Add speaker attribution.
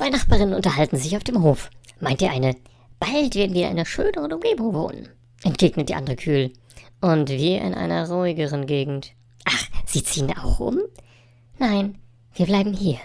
Speaker 1: Zwei Nachbarinnen unterhalten sich auf dem Hof. Meint die eine, bald werden wir in einer schöneren Umgebung wohnen, entgegnet die andere kühl. Und wir in einer ruhigeren Gegend. Ach, Sie ziehen auch um? Nein, wir bleiben hier.